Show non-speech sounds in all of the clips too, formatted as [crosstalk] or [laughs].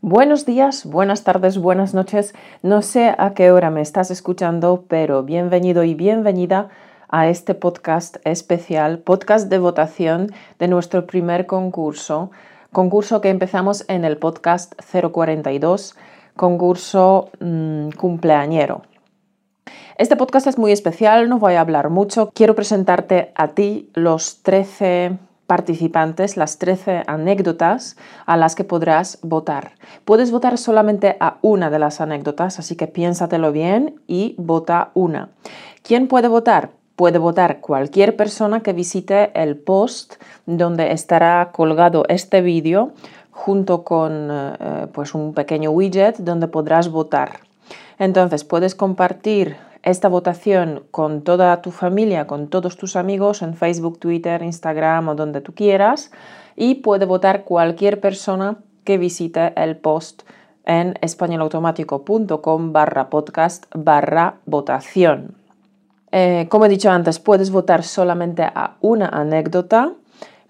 Buenos días, buenas tardes, buenas noches. No sé a qué hora me estás escuchando, pero bienvenido y bienvenida a este podcast especial, podcast de votación de nuestro primer concurso, concurso que empezamos en el podcast 042, concurso mmm, cumpleañero. Este podcast es muy especial, no voy a hablar mucho. Quiero presentarte a ti los 13 participantes las 13 anécdotas a las que podrás votar. Puedes votar solamente a una de las anécdotas, así que piénsatelo bien y vota una. ¿Quién puede votar? Puede votar cualquier persona que visite el post donde estará colgado este vídeo junto con eh, pues un pequeño widget donde podrás votar. Entonces puedes compartir esta votación con toda tu familia, con todos tus amigos en Facebook, Twitter, Instagram o donde tú quieras y puede votar cualquier persona que visite el post en españolautomático.com barra podcast barra votación. Eh, como he dicho antes, puedes votar solamente a una anécdota.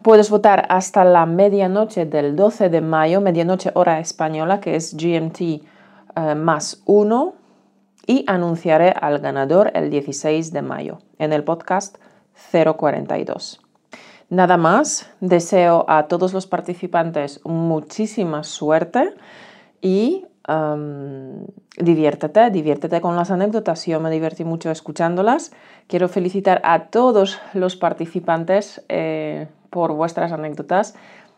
Puedes votar hasta la medianoche del 12 de mayo, medianoche hora española, que es GMT eh, más 1 y anunciaré al ganador el 16 de mayo en el podcast 042. Nada más, deseo a todos los participantes muchísima suerte y diviértete, diviértete con las anécdotas. Yo me divertí mucho escuchándolas. Quiero felicitar a todos los participantes eh, por vuestras anécdotas.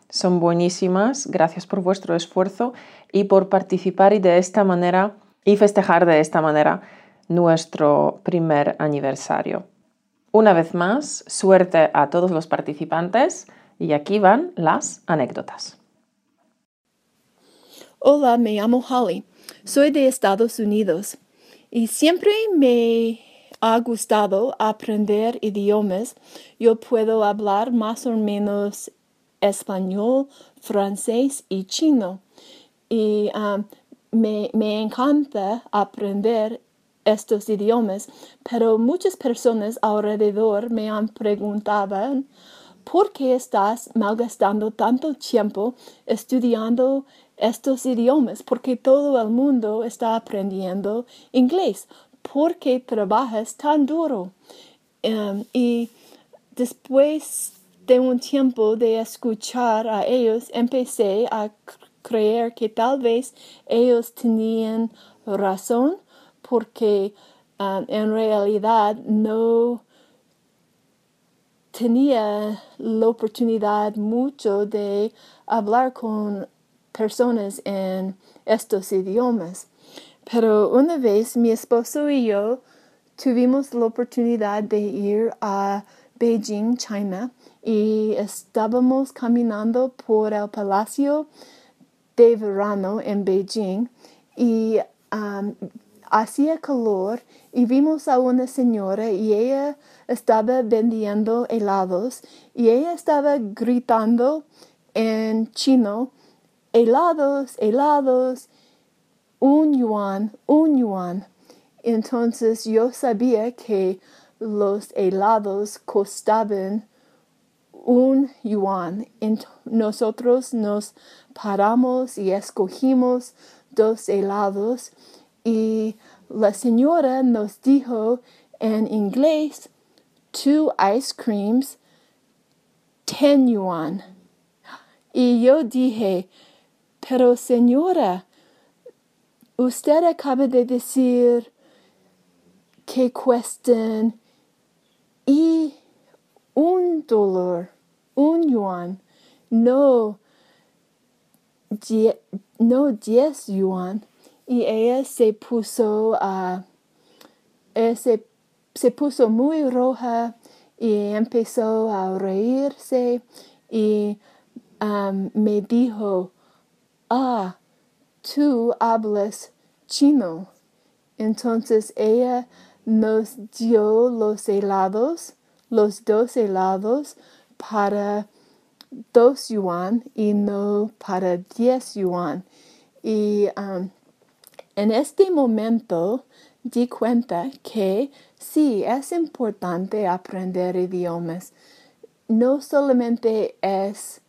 Son buenísimas. Gracias por vuestro esfuerzo y por participar y de esta manera y festejar de esta manera nuestro primer aniversario. Una vez más, suerte a todos los participantes y aquí van las anécdotas. Hola, me llamo Holly. Soy de Estados Unidos y siempre me ha gustado aprender idiomas. Yo puedo hablar más o menos español, francés y chino. Y um, me, encanta aprender estos idiomas, pero muchas personas alrededor me han preguntado ¿por qué estás malgastando tanto tiempo estudiando estos idiomas? Porque todo el mundo está aprendiendo inglés. ¿Por qué trabajas tan duro? Em, y después de un tiempo de escuchar a ellos, empecé a creer que tal vez ellos tenían razón porque um, en realidad no tenía la oportunidad mucho de hablar con personas en estos idiomas. Pero una vez mi esposo y yo tuvimos la oportunidad de ir a Beijing, China, y estábamos caminando por el palacio de verano en Beijing y um, hacía calor y vimos a una señora y ella estaba vendiendo helados y ella estaba gritando en chino, helados, helados, un yuan, un yuan. Entonces yo sabía que los helados costaban un yuan. Nosotros nos paramos y escogimos dos helados y la señora nos dijo en inglés, two ice creams, ten yuan. Y yo dije, pero señora, usted acaba de decir que cuestan y un dólar, un yuan, no, no diez yuan. Y ella se puso a, se, se puso muy roja y empezó a reírse y um, me dijo, ah, tú hablas chino. Entonces ella nos dio los helados los dos helados para dos yuan y no para diez yuan. Y um, en este momento di cuenta que sí es importante aprender idiomas. No solamente es,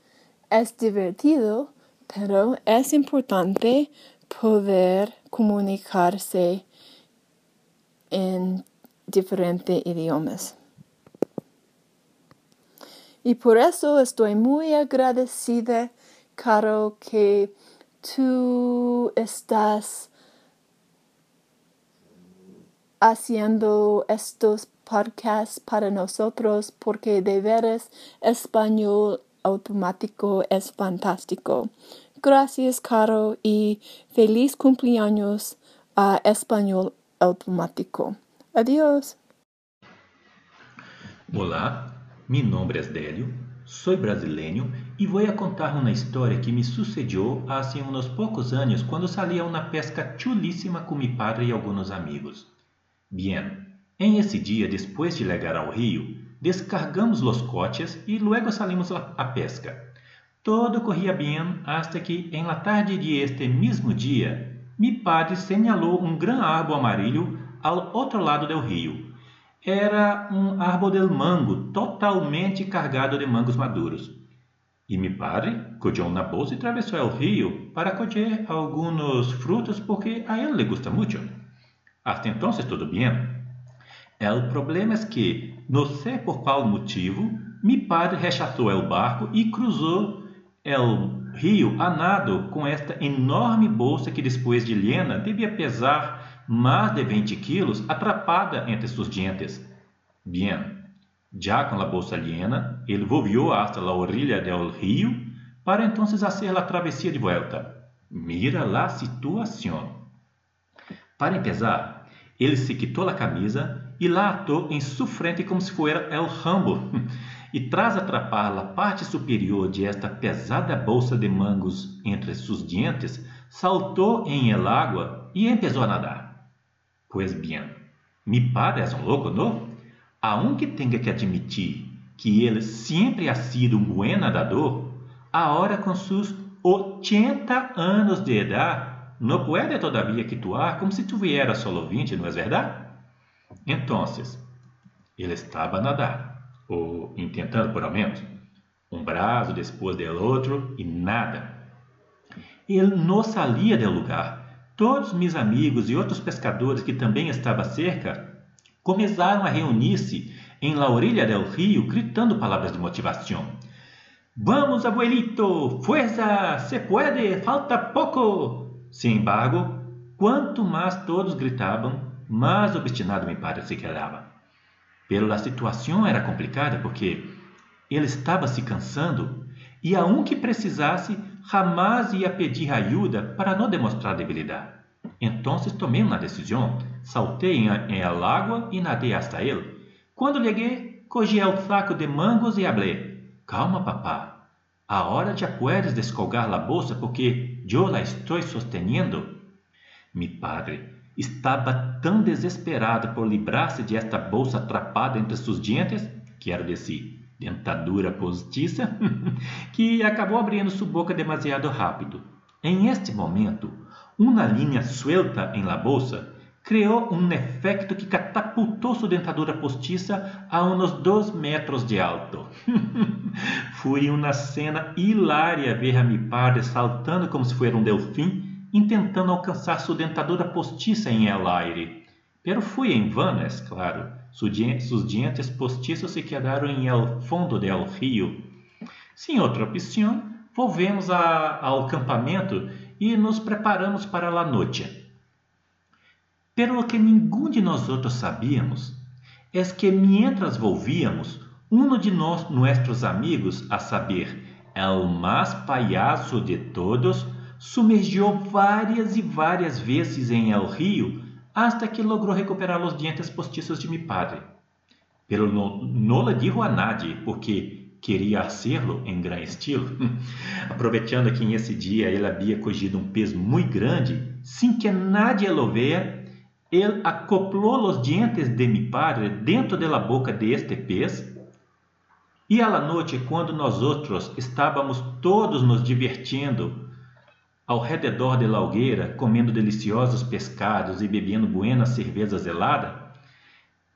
es divertido, pero es importante poder comunicarse en diferentes idiomas. Y por eso estoy muy agradecida, Caro, que tú estás haciendo estos podcasts para nosotros porque de veras español automático es fantástico. Gracias, Caro, y feliz cumpleaños a Español Automático. Adiós. Olá, meu nome é Délio, sou brasileiro e vou contar uma história que me sucedeu há uns poucos anos quando saía uma pesca chulíssima com meu padre e alguns amigos. Bien, em esse dia, depois de chegar ao rio, descargamos os coches e logo salimos a pesca. Todo corria bem hasta que, em la tarde de este mesmo dia, mi padre señalou um grande árvore amarillo ao outro lado do rio. Era um árvore del mango totalmente carregado de mangos maduros. E mi padre colheu na bolsa e atravessou o rio para colher alguns frutos porque a ele le gusta muito. Hasta então tudo bem. O problema é que, não sei por qual motivo, mi padre rechaçou o barco e cruzou El rio a nado com esta enorme bolsa que depois de Liena devia pesar mais de 20 quilos atrapada entre seus dientes. Bien, já com a bolsa Liena, ele volvió hasta la orilla del rio para entonces fazer a travessia de volta. Mira la situação. Para empezar, ele se quitou a camisa e la atou em sua frente como se fosse el Rambo. [laughs] e traz atrapar a parte superior de esta pesada bolsa de mangos entre seus dientes, saltou em el agua e empezou a nadar. Pois bem, mi padre é um louco, não? Aunque tenha que admitir que ele sempre ha sido um bom nadador, agora com seus 80 anos de idade, não pode todavia actuar como se tuviera solo 20, não é verdade? Então, ele estava a nadar ou intentando por ao menos, um braço depois del outro e nada. Ele não saía do lugar. Todos meus amigos e outros pescadores que também estavam cerca começaram a reunir-se em la orilla del rio, gritando palavras de motivação. Vamos, abuelito! Fuerza! Se puede! Falta pouco! Sin embargo, quanto mais todos gritavam, mais obstinado meu padre se quedava. Pero a situação era complicada porque ele estava se cansando e a um que precisasse jamais ia pedir ajuda para não demonstrar debilidade. Então tomei uma decisão, saltei em, em a água e nadei hasta ele. Quando cheguei, cogi o saco de mangos e hablé. Calma, papá. A hora já puedes descolgar a bolsa porque eu la estou sosteniendo. Mi padre Estava tão desesperado por livrar-se de esta bolsa atrapada entre seus dientes, que era de si dentadura postiça, [laughs] que acabou abrindo sua boca demasiado rápido. Em este momento, uma linha suelta em la bolsa criou um efeito que catapultou sua dentadura postiça a uns dois metros de alto. [laughs] Foi uma cena hilária ver a mi padre saltando como se fosse um delfim intentando alcançar sua dentadura postiça em el aire. Pero foi em vão, é claro. Sus dientes postiços se quedaram em el fondo del rio. Sem outra opção, volvemos a, ao acampamento e nos preparamos para a noite. Pero que nenhum de nós outros sabíamos é que mientras volvíamos, um de nós, nossos amigos, a saber, el mais payaso de todos, Sumergiu várias e várias vezes em El Rio hasta que logrou recuperar os dientes postiços de mi padre. Pero no, no le dijo a nadie porque queria hacerlo em grande estilo. [laughs] Aproveitando que nesse dia ele havia cogido um pez muito grande, sem que nadie lo vea, ele acoplou os dientes de mi padre dentro da boca de este pez e à noite, quando nós outros estávamos todos nos divertindo ao redor de la hogueira, comendo deliciosos pescados e bebendo buenas cerveja zelada,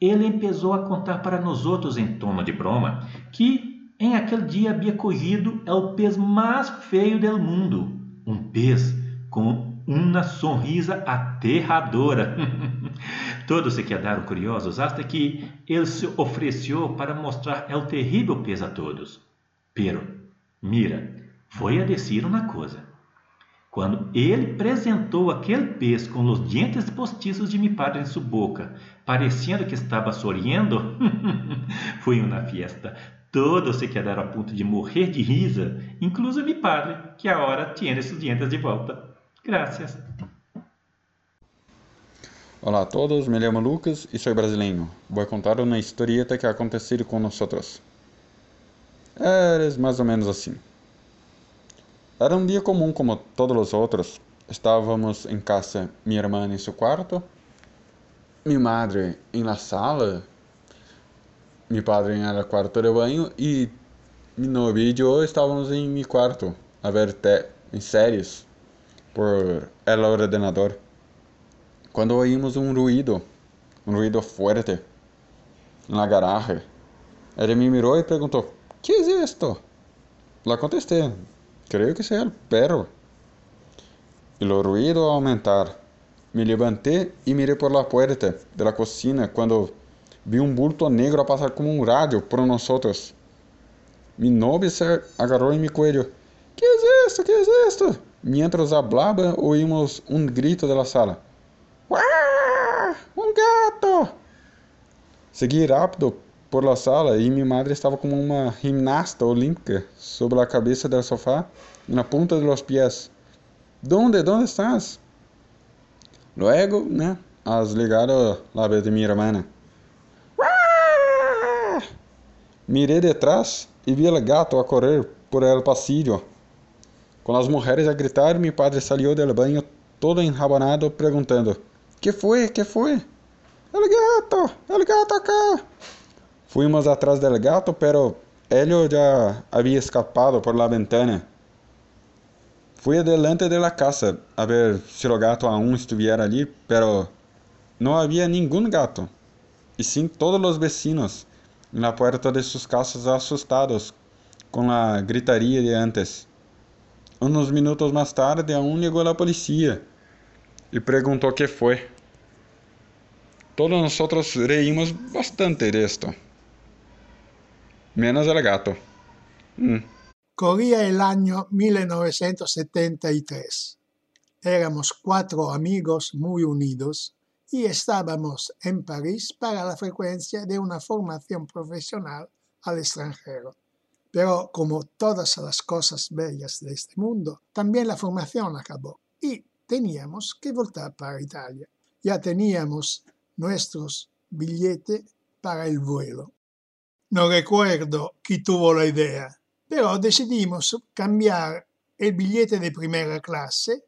ele empezou a contar para nós outros em tono de broma que em aquele dia havia corrido o pez mais feio do mundo, um pez com uma sonrisa aterradora. [laughs] Todos se quedaram curiosos até que ele se ofereceu para mostrar o terrível pez a todos. Pero, mira, foi a decir uma coisa. Quando ele apresentou aquele pez com os dientes postiços de mi padre em sua boca, parecendo que estava sorrindo, [laughs] foi uma fiesta. Todos se quedaram a ponto de morrer de risa, incluso mi padre, que agora tinha seus dientes de volta. Gracias. Olá a todos, me chamo Lucas e sou brasileiro. Vou contar uma historieta que aconteceu com nós. É mais ou menos assim. Era um dia comum como todos os outros. Estávamos em casa, minha irmã em seu quarto, minha madre em la sala, meu padre em el quarto de banho e e eu estávamos em meu quarto a ver te em séries por el ordenador. Quando oímos um ruído, um ruído forte, na garagem, ele me mirou e perguntou: "Que é isto?" Lá contestei: Creo que sea el perro. Y lo ruido aumentar. Me levanté y miré por la puerta de la cocina cuando vi un bulto negro a pasar como un radio por nosotros. Mi novia se agarró en mi cuello. ¿Qué es esto? ¿Qué es esto? Mientras hablaba, oímos un grito de la sala. ¡Wah! ¡Un gato! Seguí rápido por la sala e minha madre estava como uma gimnasta olímpica sobre a cabeça do sofá na ponta dos pés. ¿Dónde? ¿Dónde estás? Luego, né, has ligado la vez de minha irmã. Mirei detrás e vi o gato a correr por el pasillo. Quando as mulheres a gritar, meu padre saiu do banho todo enrabanado, perguntando: Que foi? Que foi? El gato! El gato acá! Fuimos atrás del gato, pero Helio ya había escapado por la ventana. Fui adelante de la casa a ver si el gato aún estuviera allí, pero no había ningún gato, y sin todos los vecinos en la puerta de sus casas asustados con la gritaría de antes. Unos minutos más tarde aún llegó la policía y preguntó qué fue. Todos nosotros reímos bastante de esto. Menos el gato. Mm. Corría el año 1973. Éramos cuatro amigos muy unidos y estábamos en París para la frecuencia de una formación profesional al extranjero. Pero como todas las cosas bellas de este mundo, también la formación acabó y teníamos que voltar para Italia. Ya teníamos nuestros billetes para el vuelo. No recuerdo quién tuvo la idea, pero decidimos cambiar el billete de primera clase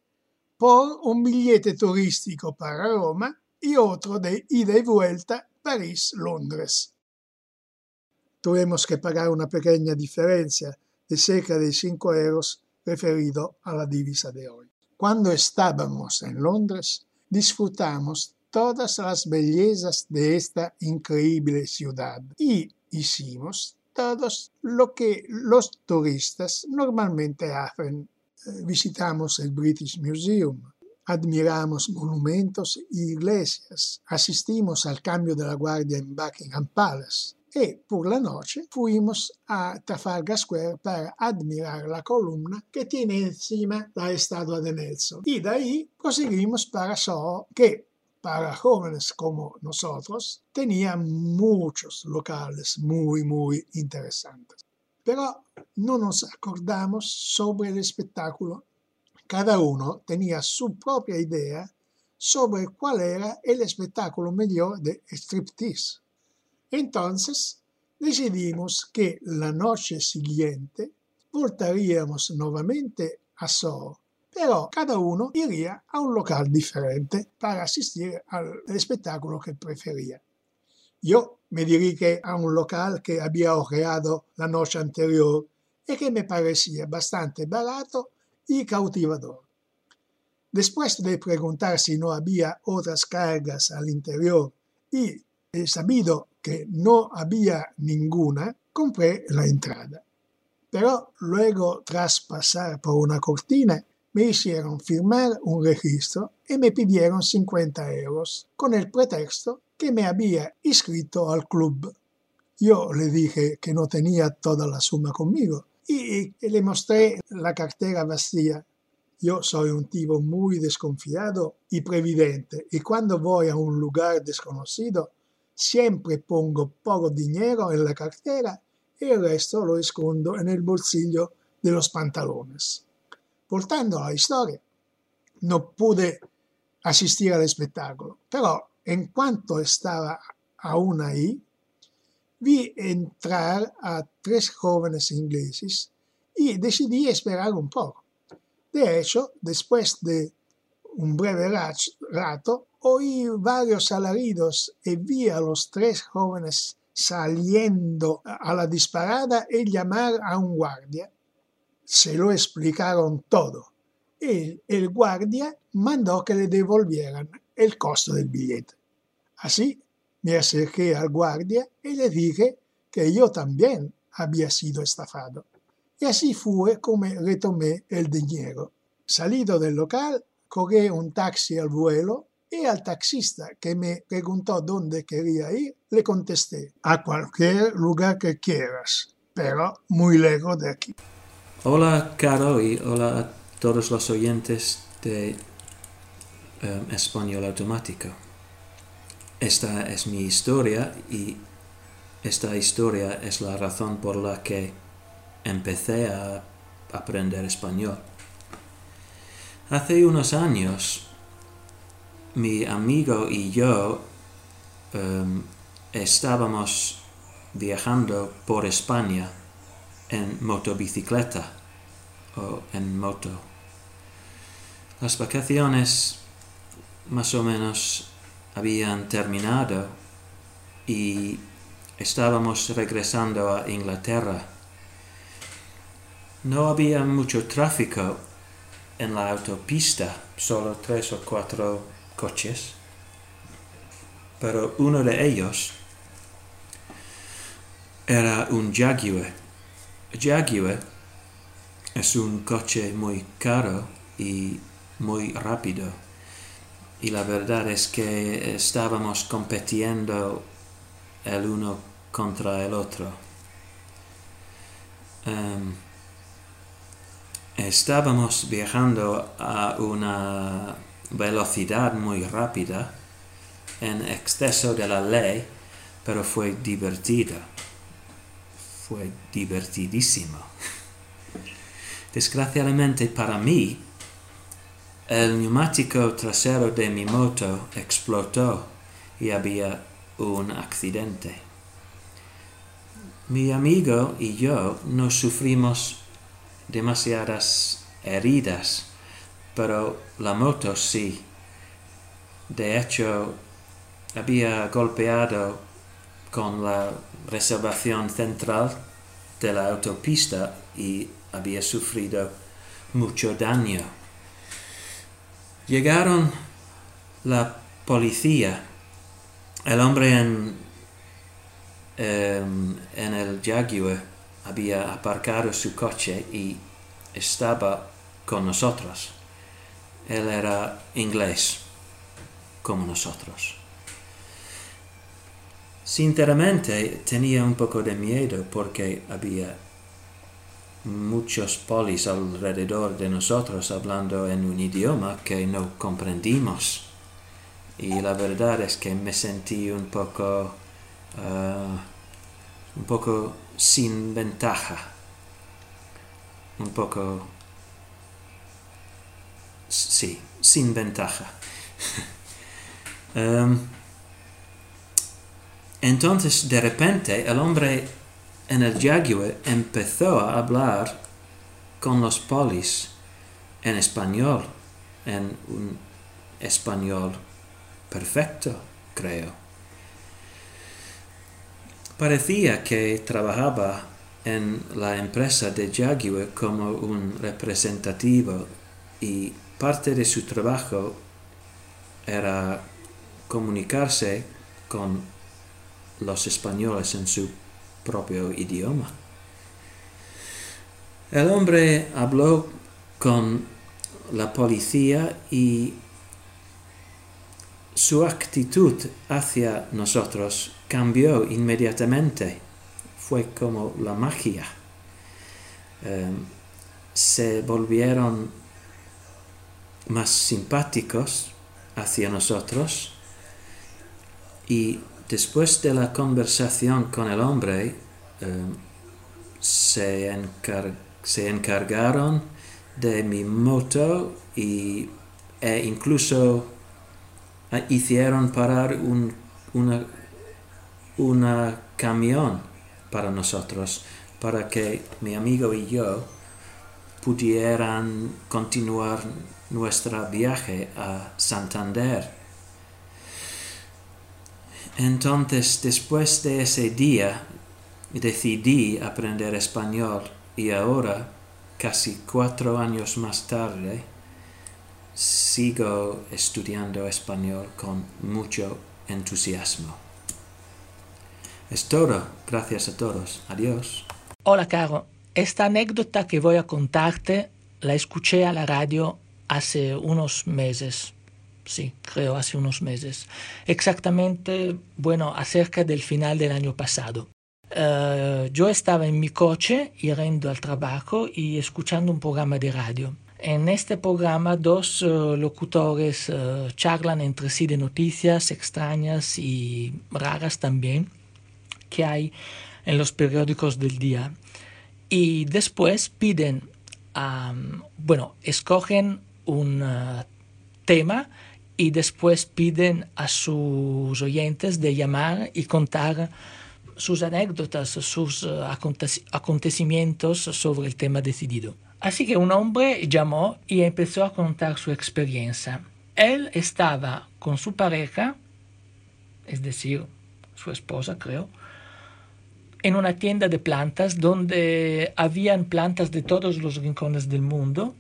por un billete turístico para Roma y otro de ida y vuelta París-Londres. Tuvimos que pagar una pequeña diferencia de cerca de 5 euros referido a la divisa de hoy. Cuando estábamos en Londres, disfrutamos todas las bellezas de esta increíble ciudad y hicimos todos lo que los turistas normalmente hacen. Eh, visitamos el British Museum, admiramos monumentos e iglesias, asistimos al cambio de la guardia en Buckingham Palace y por la noche fuimos a Trafalgar Square para admirar la columna que tiene encima la estatua de Nelson. Y de ahí proseguimos para Soho, que para jóvenes como nosotros, tenía muchos locales muy, muy interesantes. Pero no nos acordamos sobre el espectáculo. Cada uno tenía su propia idea sobre cuál era el espectáculo mejor de striptease. Entonces, decidimos que la noche siguiente voltaríamos nuevamente a Soho pero cada uno iría a un local diferente para asistir al espectáculo que prefería. Yo me dirigí a un local que había ojeado la noche anterior y que me parecía bastante barato y cautivador. Después de preguntar si no había otras cargas al interior y he sabido que no había ninguna, compré la entrada. Pero luego, tras pasar por una cortina, me hicieron firmar un registro y me pidieron 50 euros con el pretexto que me había inscrito al club. Yo le dije que no tenía toda la suma conmigo y, le mostré la cartera vacía. Yo soy un tipo muy desconfiado y previdente y cuando voy a un lugar desconocido siempre pongo poco dinero en la cartera y el resto lo escondo en el bolsillo de los pantalones. Portando la historia, no pude asistir al espectáculo, pero en cuanto estaba aún ahí, vi entrar a tres jóvenes ingleses y decidí esperar un poco. De hecho, después de un breve rato, oí varios alaridos y vi a los tres jóvenes saliendo a la disparada y llamar a un guardia. Se lo explicaron todo. Y el guardia mandó que le devolvieran el costo del billete. Así me acerqué al guardia y le dije que yo también había sido estafado. Y así fue como retomé el dinero. Salido del local, cogí un taxi al vuelo y al taxista que me preguntó dónde quería ir, le contesté, a cualquier lugar que quieras, pero muy lejos de aquí. Hola, Caro, y hola a todos los oyentes de eh, Español Automático. Esta es mi historia y esta historia es la razón por la que empecé a aprender español. Hace unos años, mi amigo y yo em, estábamos viajando por España en motobicicleta o en moto. Las vacaciones más o menos habían terminado y estábamos regresando a Inglaterra. No había mucho tráfico en la autopista, solo tres o cuatro coches, pero uno de ellos era un Jaguar. Jaguar es un coche muy caro y muy rápido y la verdad es que estábamos compitiendo el uno contra el otro. Em, estábamos viajando a una velocidad muy rápida, en exceso de la ley, pero fue divertida. Fue divertidísimo. Desgraciadamente para mí, el neumático trasero de mi moto explotó y había un accidente. Mi amigo y yo no sufrimos demasiadas heridas, pero la moto sí. De hecho, había golpeado con la reservación central de la autopista y había sufrido mucho daño. Llegaron la policía. El hombre en, em, en el Jaguar había aparcado su coche y estaba con nosotros. Él era inglés, como nosotros. Sinceramente tenía un poco de miedo porque había muchos polis alrededor de nosotros hablando en un idioma que no comprendimos. Y la verdad es que me sentí un poco, uh, un poco sin ventaja, un poco, sí, sin ventaja. um, [laughs] entonces, de repente, el hombre en el Jaguar empezó a hablar con los polis en español, en un español perfecto, creo. Parecía que trabajaba en la empresa de Jaguar como un representativo y parte de su trabajo era comunicarse con los españoles en su propio idioma. El hombre habló con la policía y su actitud hacia nosotros cambió inmediatamente. Fue como la magia. Em, se volvieron más simpáticos hacia nosotros y después de la conversación con el hombre em, se, encargaron de mi moto y, e incluso eh, hicieron parar un una camión para nosotros, para que mi amigo y yo pudieran continuar nuestro viaje a Santander. Entonces, después de ese día, decidí aprender español y ahora, casi cuatro años más tarde, sigo estudiando español con mucho entusiasmo. Es todo. Gracias a todos. Adiós. Hola, Caro. Esta anécdota que voy a contarte la escuché a la radio hace unos meses. Sí, creo hace unos meses. Exactamente, bueno, acerca del final del año pasado. Eh, yo estaba en mi coche yendo al trabajo y escuchando un programa de radio. En este programa dos uh, locutores uh, charlan entre sí de noticias extrañas y raras también que hay en los periódicos del día. Y después piden, um, bueno, escogen un uh, tema y después piden a sus oyentes de llamar y contar sus anécdotas, sus acontecimientos sobre el tema decidido. Así que un hombre llamó y empezó a contar su experiencia. Él estaba con su pareja, es decir, su esposa creo, en una tienda de plantas donde habían plantas de todos los rincones del mundo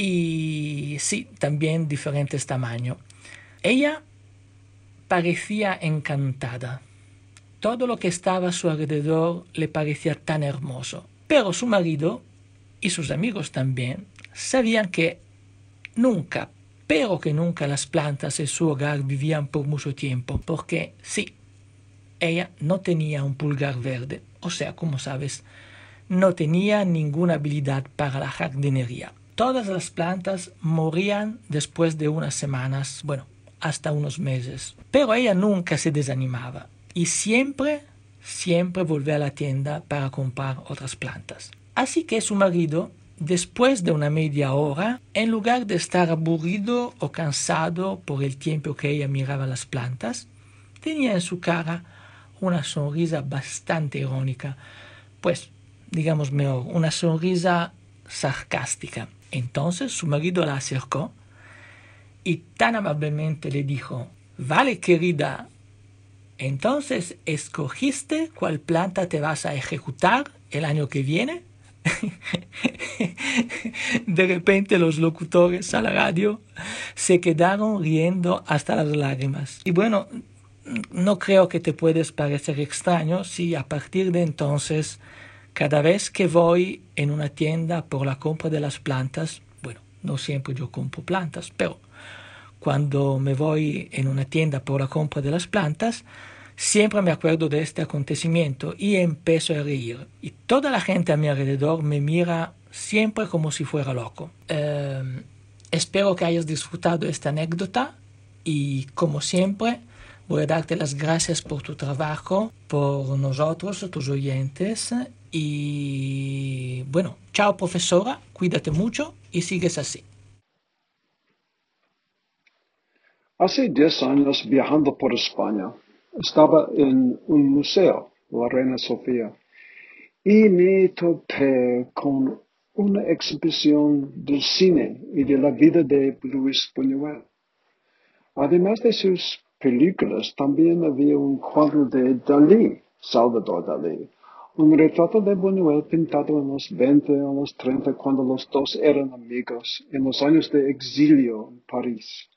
y sí, también diferentes tamaños. Ella parecía encantada. Todo lo que estaba a su alrededor le parecía tan hermoso. Pero su marido y sus amigos también sabían que nunca, pero que nunca las plantas en su hogar vivían por mucho tiempo, porque sí, ella no tenía un pulgar verde, o sea, como sabes, no tenía ninguna habilidad para la jardinería. Todas las plantas morían después de unas semanas, bueno, hasta unos meses. Pero ella nunca se desanimaba y siempre, siempre volvía a la tienda para comprar otras plantas. Así que su marido, después de una media hora, en lugar de estar aburrido o cansado por el tiempo que ella miraba las plantas, tenía en su cara una sonrisa bastante irónica, pues, digamos mejor, una sonrisa sarcástica. Entonces su marido la acercó y tan amablemente le dijo, Vale, querida, entonces escogiste cuál planta te vas a ejecutar el año que viene. [laughs] De repente los locutores a la radio se quedaron riendo hasta las lágrimas. Y bueno, no creo que te puedes parecer extraño si a partir de entonces, cada vez que voy en una tienda por la compra de las plantas, bueno, no siempre yo compro plantas, pero cuando me voy en una tienda por la compra de las plantas, Siempre me acuerdo de este acontecimiento y empiezo a reír. Y toda la gente a mi alrededor me mira siempre como si fuera loco. Em, espero que hayas disfrutado esta anécdota y como siempre voy a darte las gracias por tu trabajo, por nosotros, tus oyentes. Y bueno, chao profesora, cuídate mucho y sigues así. Hace 10 años viajando por España estaba en un museo, la Reina Sofía, y me topé con una exhibición del cine y de la vida de Luis Buñuel. Además de sus películas, también había un cuadro de Dalí, Salvador Dalí, un retrato de Buñuel pintado en los 20 o los 30 cuando los dos eran amigos en los años de exilio en París.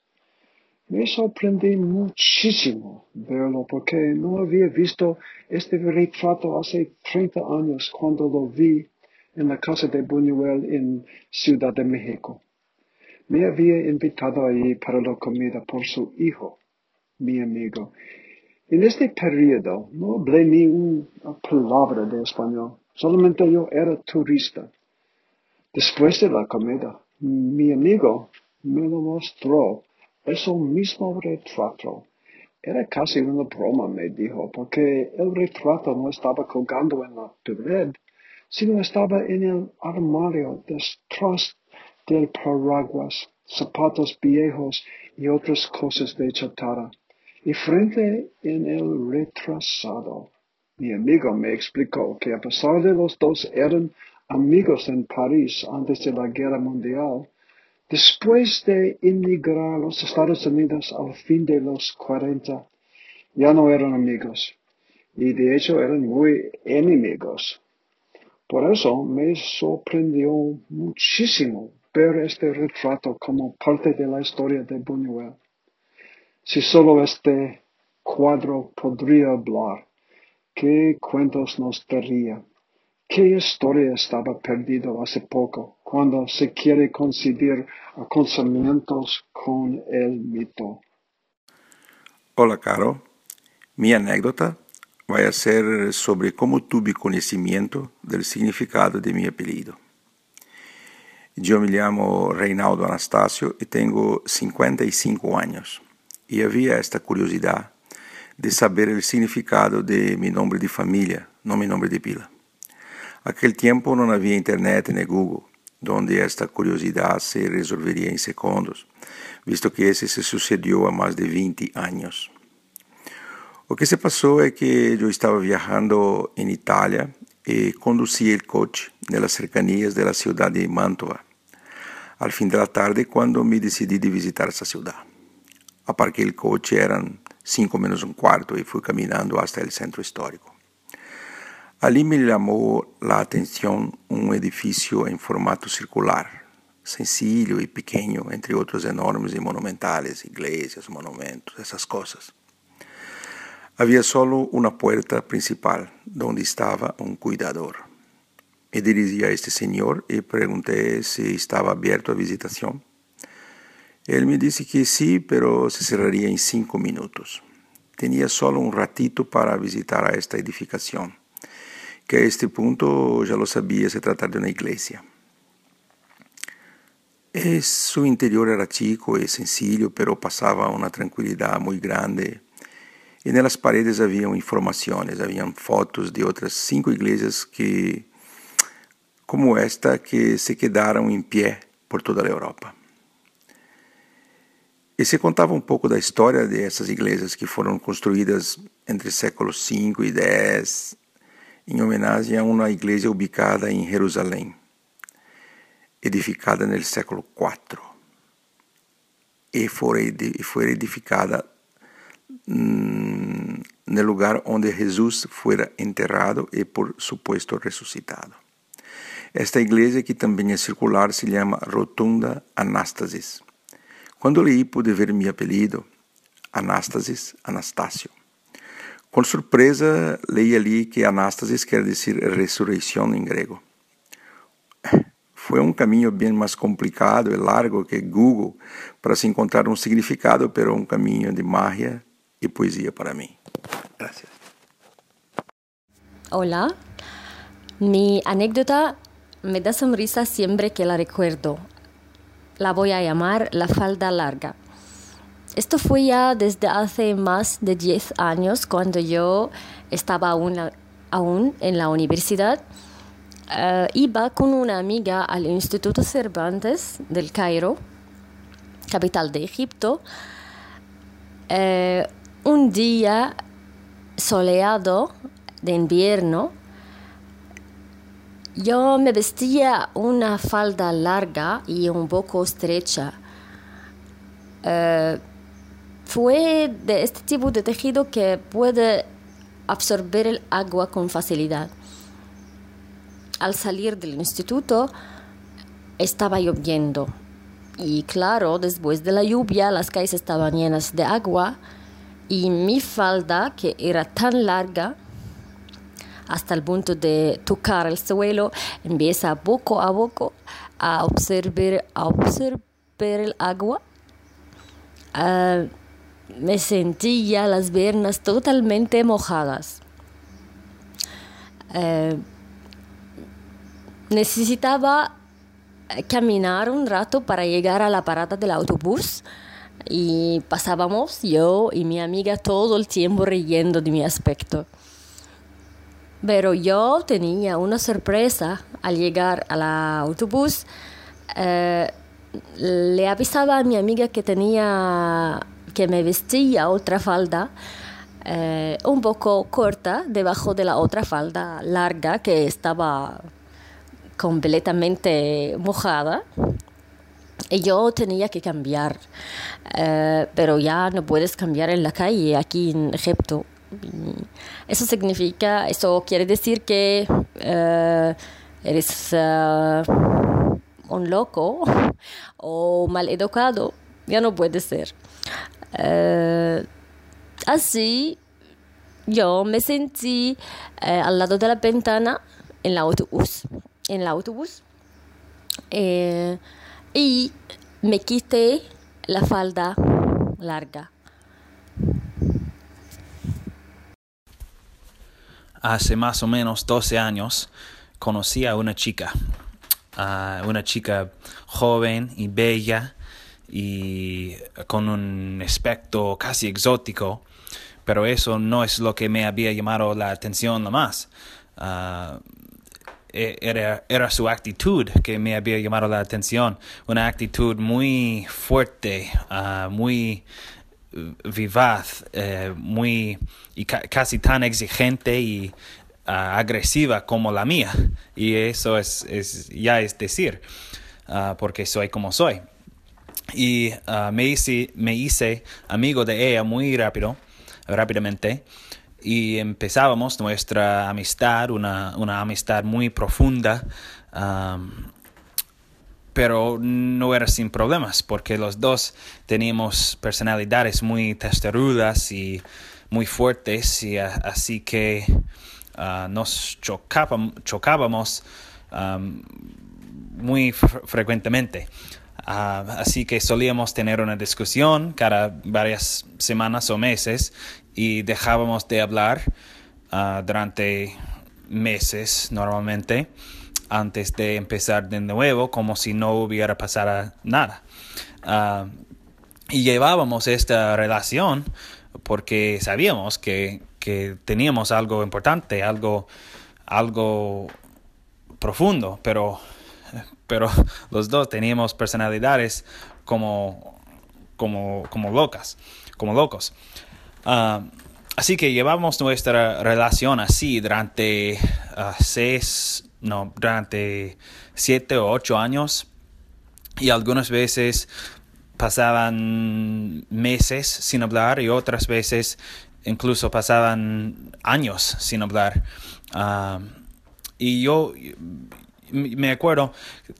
Me sorprendí muchísimo verlo porque no había visto este retrato hace 30 años cuando lo vi en la casa de Buñuel en Ciudad de México. me había invitado allí para la comida por su hijo, mi amigo. En este periodo no hablé ni una palabra de español, solamente yo era turista. Después de la comida, mi amigo me lo mostró, eso mismo retrato. Era casi una broma, me dijo, porque el retrato no estaba colgando en la pared, sino estaba en el armario detrás del paraguas, zapatos viejos y otras cosas de chatarra. Y frente en el retrasado, mi amigo me explicó que a pesar de los dos eran amigos en París antes de la guerra mundial, después de emigrar a los Estados Unidos al fin de los 40, ya no eran amigos. Y de hecho eran muy enemigos. Por eso me sorprendió muchísimo ver este retrato como parte de la historia de Buñuel. Si solo este cuadro podría hablar, ¿qué cuentos nos daría? ¿Qué historia estaba perdido hace poco cuando se quiere coincidir acontecimientos con el mito? Hola, Caro. Mi anécdota vai ser sobre como tuve conhecimento do significado de meu apelido. Eu me chamo Reinaldo Anastácio e tenho 55 anos. E havia esta curiosidade de saber o significado de meu nome de família, não meu nome de pila. Aquele tempo não havia internet nem Google, onde esta curiosidade se resolveria em segundos, visto que esse se sucedeu há mais de 20 anos. O que se passou é que eu estava viajando em Itália e conduzi o coche nas cercanias da cidade de Mantova, al fim da tarde, quando me decidi de visitar essa cidade. Aparquei o coche, eram cinco menos um quarto, e fui caminhando até o centro histórico. Ali me chamou a atenção um edifício em formato circular, sencillo e pequeno, entre outros enormes e monumentais, igrejas, monumentos, essas coisas. Havia solo uma porta principal, onde estava um cuidador. Me dirigi a este senhor e perguntei se estava aberto a visitação. Ele me disse que sim, pero se cerraria em cinco minutos. Tinha solo um ratito para visitar a esta edificação, que a este ponto já lo sabia se tratar de uma igreja. E su interior era chico e sencillo, pero passava uma tranquilidade muito grande e nas paredes haviam informações, haviam fotos de outras cinco igrejas que, como esta, que se quedaram em pé por toda a Europa. E se contava um pouco da história dessas igrejas que foram construídas entre séculos 5 e 10, em homenagem a uma igreja ubicada em Jerusalém, edificada no século 4 e foi edificada Mm, no lugar onde Jesus fuera enterrado e por supuesto ressuscitado. Esta igreja, que também é circular, se chama Rotunda Anástasis. Quando li, pude ver meu apelido, Anástasis Anastácio. Com surpresa, leí ali que Anástasis quer dizer ressurreição em grego. Foi um caminho bem mais complicado e largo que Google para se encontrar um significado, pero um caminho de magia y poesía para mí. Gracias. Hola, mi anécdota me da sonrisa siempre que la recuerdo. La voy a llamar la falda larga. Esto fue ya desde hace más de 10 años cuando yo estaba aún, aún en la universidad. Uh, iba con una amiga al Instituto Cervantes del Cairo, capital de Egipto. Uh, un día soleado de invierno, yo me vestía una falda larga y un poco estrecha. Eh, fue de este tipo de tejido que puede absorber el agua con facilidad. Al salir del instituto estaba lloviendo y claro, después de la lluvia las calles estaban llenas de agua y mi falda, que era tan larga, hasta el punto de tocar el suelo, empieza poco a poco a observar, a observar el agua. Ah, me sentía las piernas totalmente mojadas. Eh, necesitaba caminar un rato para llegar a la parada del autobús y pasábamos yo y mi amiga todo el tiempo riendo de mi aspecto. Pero yo tenía una sorpresa al llegar al autobús. Eh, le avisaba a mi amiga que tenía que me vestía otra falda eh, un poco corta debajo de la otra falda larga que estaba completamente mojada y yo tenía que cambiar eh, pero ya no puedes cambiar en la calle aquí en Egipto eso significa eso quiere decir que eh, eres un loco [laughs] o mal educado ya no puede ser. Eh, así yo me sentí eh, al lado de la ventana en el autobús, en el autobús. Eh, y me quité la falda larga. Hace más o menos 12 años conocí a una chica, una chica joven y bella y con un aspecto casi exótico, pero eso no es lo que me había llamado la atención lo más. Ah, e, era, era, su actitud que me había llamado la atención, una actitud muy fuerte, uh, muy vivaz, uh, muy y ca casi tan exigente y uh, agresiva como la mía. Y eso es, es ya es decir, porque soy como soy y uh, me, hice, me hice amigo de ella muy rápido, rápidamente y empezábamos nuestra amistad, una, una amistad muy profunda, pero no era sin problemas porque los dos teníamos personalidades muy testarudas y muy fuertes y así que uh, nos chocábamos, chocábamos muy frecuentemente. Uh, así que solíamos tener una discusión cada varias semanas o meses y dejábamos de hablar uh, durante meses normalmente antes de empezar de nuevo como si no hubiera pasado nada. Uh, y llevábamos esta relación porque sabíamos que, que teníamos algo importante, algo, algo profundo, pero pero los dos teníamos personalidades como, como, como locas, como locos. Uh, así que llevamos nuestra relación así durante uh, seis, no, durante siete o ocho años y algunas veces pasaban meses sin hablar y otras veces incluso pasaban años sin hablar. Uh, y yo, me acuerdo,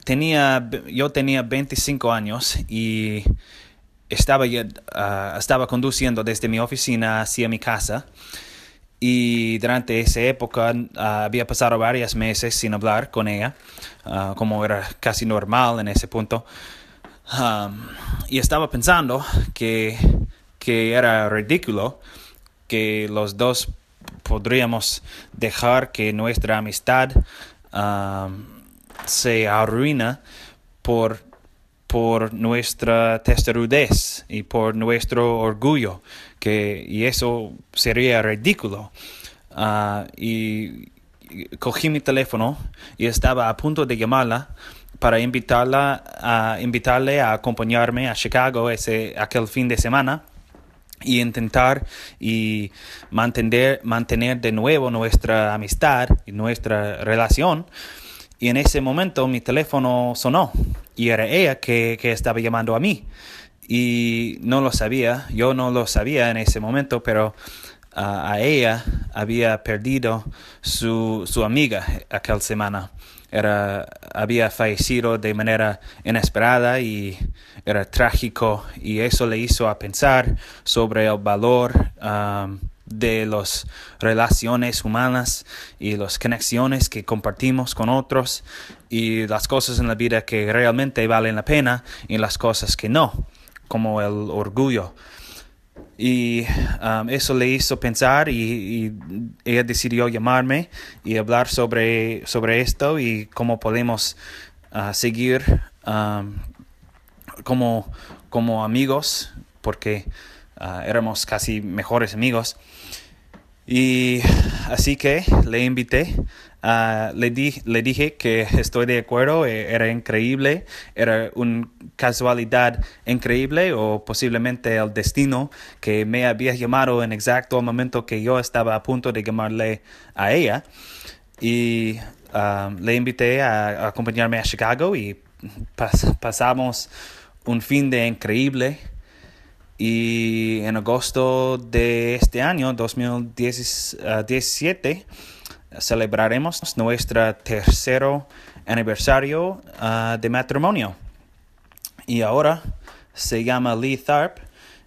tenía, yo tenía 25 años y estaba, uh, estaba conduciendo desde mi oficina hacia mi casa. Y durante esa época uh, había pasado varios meses sin hablar con ella, uh, como era casi normal en ese punto. Y estaba pensando que, que era ridículo que los dos podríamos dejar que nuestra amistad se arruina por, por nuestra testarudez y por nuestro orgullo, que, y eso sería ridículo. Uh, y cogí mi teléfono y estaba a punto de llamarla para invitarla a invitarle a acompañarme a Chicago ese aquel fin de semana y intentar y mantener mantener de nuevo nuestra amistad y nuestra relación y en ese momento mi teléfono sonó y era ella que, que estaba llamando a mí. Y no lo sabía, yo no lo sabía en ese momento, pero a ella había perdido su, su amiga aquella semana. Era, había fallecido de manera inesperada y era trágico y eso le hizo a pensar sobre el valor um, de las relaciones humanas y las conexiones que compartimos con otros y las cosas en la vida que realmente valen la pena y las cosas que no, como el orgullo. Y um, eso le hizo pensar y, ella decidió llamarme y hablar sobre, sobre esto y cómo podemos uh, seguir um, como, como amigos, porque uh, éramos casi mejores amigos. Y así que le invité, uh, le, di, le dije que estoy de acuerdo, e, era increíble, era una casualidad increíble o posiblemente el destino que me había llamado en exacto el momento que yo estaba a punto de llamarle a ella. Y uh, le invité a, acompañarme a Chicago y pasamos un fin de increíble y en agosto de este año, 2017, celebraremos nuestro tercer aniversario ah, de matrimonio. Y ahora se llama Lee Tharp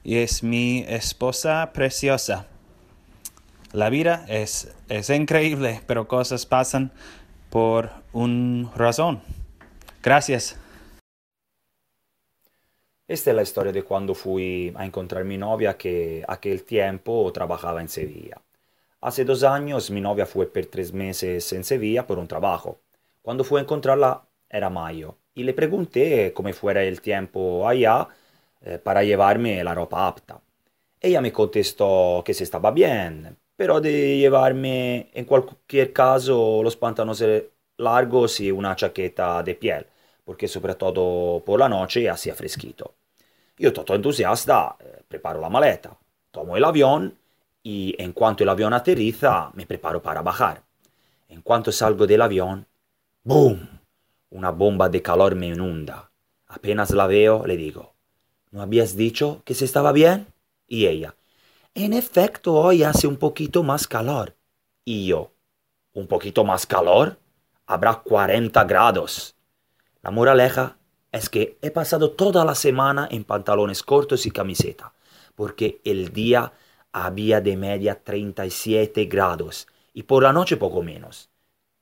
y es mi esposa preciosa. La vida es, es increíble, pero cosas pasan por una razón. Gracias. Esta es la historia de cuando fui a encontrar mi novia que aquel tiempo trabajaba en Sevilla. Hace dos años mi novia fue por tres meses en Sevilla por un trabajo. Cuando fui a encontrarla era mayo y le pregunté cómo fuera el tiempo allá eh, para llevarme la ropa apta. Ella me contestó que se estaba bien, pero de llevarme en cualquier caso los pantalones largos y una chaqueta de piel porque sobre todo por la noche hacía fresquito. Yo todo entusiasta, eh, preparo la maleta, tomo el avión y en cuanto el avión aterriza me preparo para bajar. En cuanto salgo del avión, ¡boom! Una bomba de calor me inunda. Apenas la veo, le digo, ¿no habías dicho que se estaba bien? Y ella, en efecto, hoy hace un poquito más calor. Y yo, ¿un poquito más calor? Habrá 40 grados. La moraleja es que he pasado toda la semana en pantalones cortos y camiseta, porque el día había de media 37 grados y por la noche poco menos.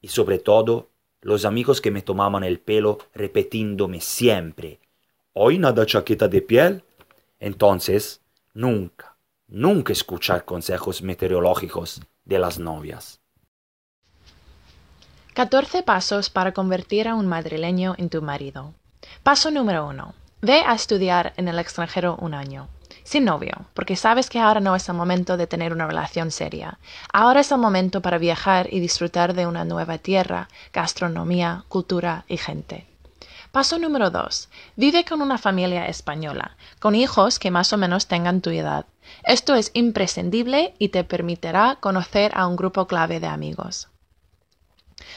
Y sobre todo, los amigos que me tomaban el pelo repetiéndome siempre, ¿hoy nada chaqueta de piel? Entonces, nunca, nunca escuchar consejos meteorológicos de las novias. 14 pasos para convertir a un madrileño en tu marido. Paso número 1. Ve a estudiar en el extranjero un año. Sin novio, porque sabes que ahora no es el momento de tener una relación seria. Ahora es el momento para viajar y disfrutar de una nueva tierra, gastronomía, cultura y gente. Paso número 2. Vive con una familia española, con hijos que más o menos tengan tu edad. Esto es imprescindible y te permitirá conocer a un grupo clave de amigos.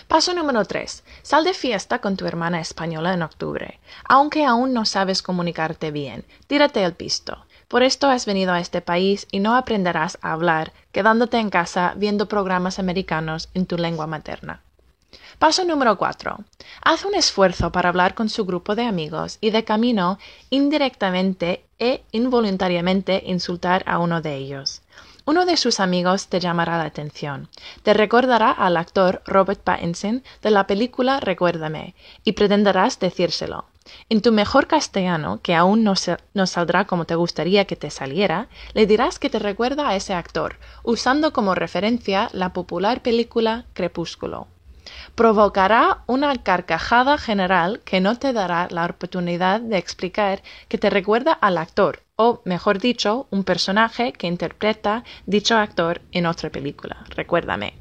Paso número 3. Sal de fiesta con tu hermana española en octubre. Aunque aún no sabes comunicarte bien, tírate el pisto. Por esto has venido a este país y no aprenderás a hablar quedándote en casa viendo programas americanos en tu lengua materna. Paso número 4. Haz un esfuerzo para hablar con su grupo de amigos y de camino indirectamente e involuntariamente insultar a uno de ellos. Uno de sus amigos te llamará la atención. Te recordará al actor Robert Pattinson de la película Recuérdame y pretenderás decírselo. En tu mejor castellano, que aún no, no, saldrá como te gustaría que te saliera, le dirás que te recuerda a ese actor, usando como referencia la popular película Crepúsculo provocará una carcajada general que no te dará la oportunidad de explicar que te recuerda al actor, o mejor dicho, un personaje que interpreta dicho actor en otra película. Recuérdame.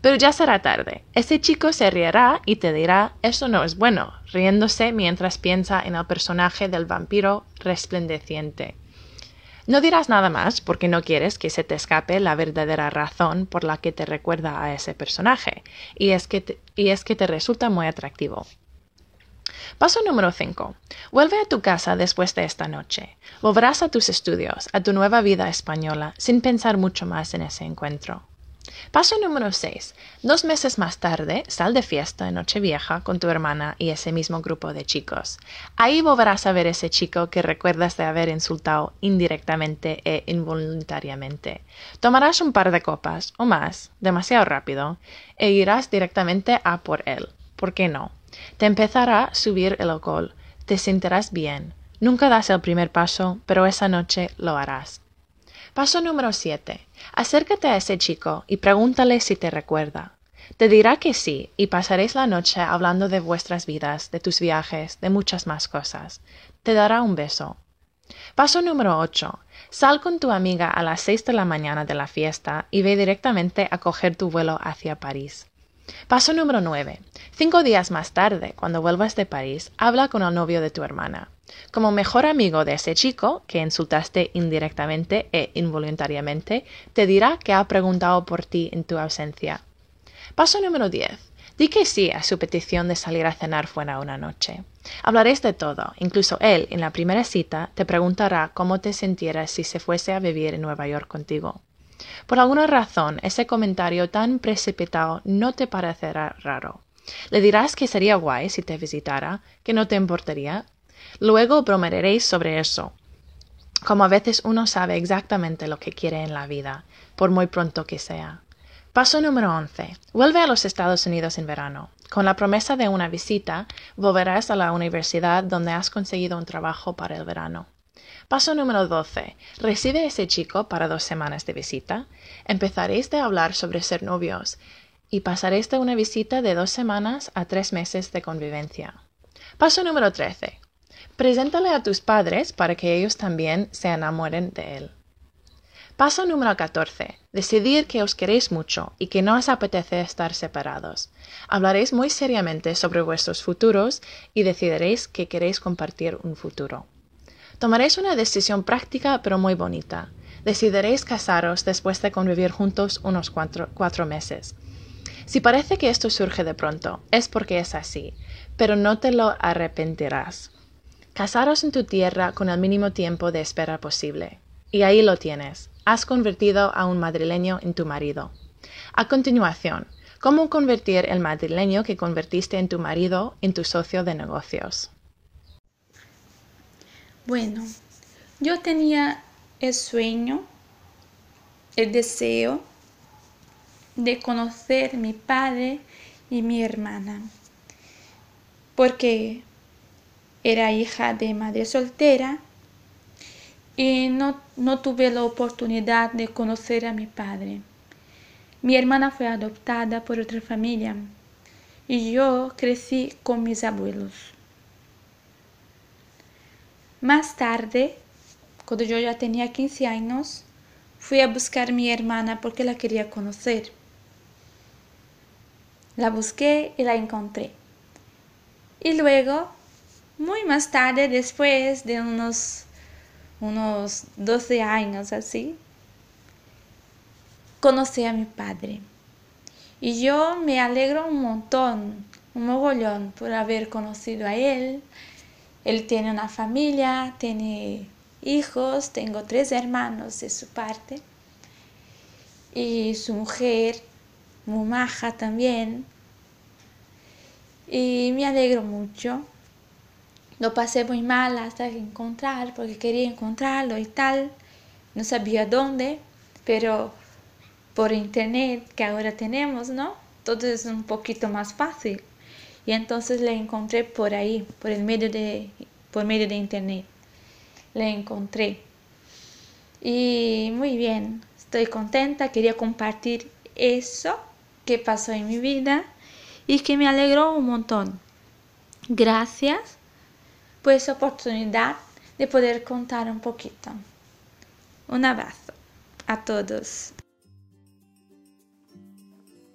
Pero ya será tarde. Ese chico se reirá y te dirá eso no es bueno, riéndose mientras piensa en el personaje del vampiro resplandeciente. No dirás nada más porque no quieres que se te escape la verdadera razón por la que te recuerda a ese personaje, y es que te, y es que te resulta muy atractivo. Paso número 5. Vuelve a tu casa después de esta noche. Volverás a tus estudios, a tu nueva vida española, sin pensar mucho más en ese encuentro. Paso número 6. Dos meses más tarde, sal de fiesta en Nochevieja con tu hermana y ese mismo grupo de chicos. Ahí volverás a ver ese chico que recuerdas de haber insultado indirectamente e involuntariamente. Tomarás un par de copas, o más, demasiado rápido, e irás directamente a por él. ¿Por qué no? Te empezará a subir el alcohol, te sentirás bien. Nunca das el primer paso, pero esa noche lo harás. Paso número 7. Acércate a ese chico y pregúntale si te recuerda. Te dirá que sí, y pasaréis la noche hablando de vuestras vidas, de tus viajes, de muchas más cosas. Te dará un beso. Paso número 8. Sal con tu amiga a las 6 de la mañana de la fiesta y ve directamente a coger tu vuelo hacia París. Paso número 9. Cinco días más tarde, cuando vuelvas de París, habla con el novio de tu hermana. Como mejor amigo de ese chico, que insultaste indirectamente e involuntariamente, te dirá que ha preguntado por ti en tu ausencia. Paso número 10. Di que sí a su petición de salir a cenar fuera una noche. Hablaréis de todo, incluso él, en la primera cita, te preguntará cómo te sintieras si se fuese a vivir en Nueva York contigo. Por alguna razón, ese comentario tan precipitado no te parecerá raro. Le dirás que sería guay si te visitara, que no te importaría. Luego bromearéis sobre eso. Como a veces uno sabe exactamente lo que quiere en la vida, por muy pronto que sea. Paso número 11. Vuelve a los Estados Unidos en verano. Con la promesa de una visita, volverás a la universidad donde has conseguido un trabajo para el verano. Paso número 12. Recibe a ese chico para dos semanas de visita. Empezaréis de hablar sobre ser novios y pasaréis de una visita de dos semanas a tres meses de convivencia. Paso número 13. Preséntale a tus padres para que ellos también se enamoren de él. Paso número 14. Decidir que os queréis mucho y que no os apetece estar separados. Hablaréis muy seriamente sobre vuestros futuros y decidiréis que queréis compartir un futuro. Tomaréis una decisión práctica pero muy bonita. Decidiréis casaros después de convivir juntos unos cuatro, meses. Si parece que esto surge de pronto, es porque es así, pero no te lo arrepentirás. Casaros en tu tierra con el mínimo tiempo de espera posible. Y ahí lo tienes. Has convertido a un madrileño en tu marido. A continuación, ¿cómo convertir el madrileño que convertiste en tu marido en tu socio de negocios? Bueno, yo tenía el sueño, el deseo de conocer mi padre y mi hermana, porque era hija de madre soltera y no, no tuve la oportunidad de conocer a mi padre. Mi hermana fue adoptada por otra familia y yo crecí con mis abuelos. Más tarde, cuando yo ya tenía 15 años, fui a buscar a mi hermana porque la quería conocer. La busqué y la encontré. Y luego, muy más tarde, después de unos, unos 12 años así, conocí a mi padre. Y yo me alegro un montón, un mogollón por haber conocido a él, él tiene una familia, tiene hijos, tengo tres hermanos de su parte y su mujer, muy maja también. Y me alegro mucho. Lo pasé muy mal hasta encontrar, porque quería encontrarlo y tal. No sabía dónde, pero por internet que ahora tenemos, ¿no? Todo es un poquito más fácil. Y entonces le encontré por ahí, por el medio de, por medio de internet. Le encontré. Y muy bien, estoy contenta, quería compartir eso que pasó en mi vida y que me alegró un montón. Gracias por esa oportunidad de poder contar un poquito. Un abrazo a todos.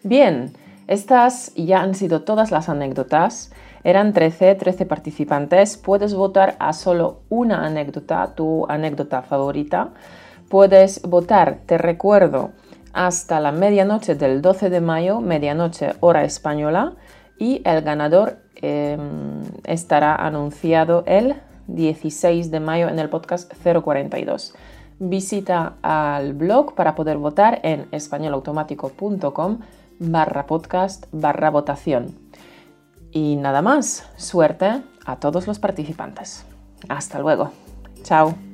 Bien, estas ya han sido todas las anécdotas. Eran 13, 13 participantes. Puedes votar a solo una anécdota, tu anécdota favorita. Puedes votar, te recuerdo, hasta la medianoche del 12 de mayo, medianoche hora española, y el ganador em, estará anunciado el 16 de mayo en el podcast 042. visita al blog para poder votar en españolautomático.com barra podcast barra votación. Y nada más, suerte a todos los participantes. Hasta luego. Chao.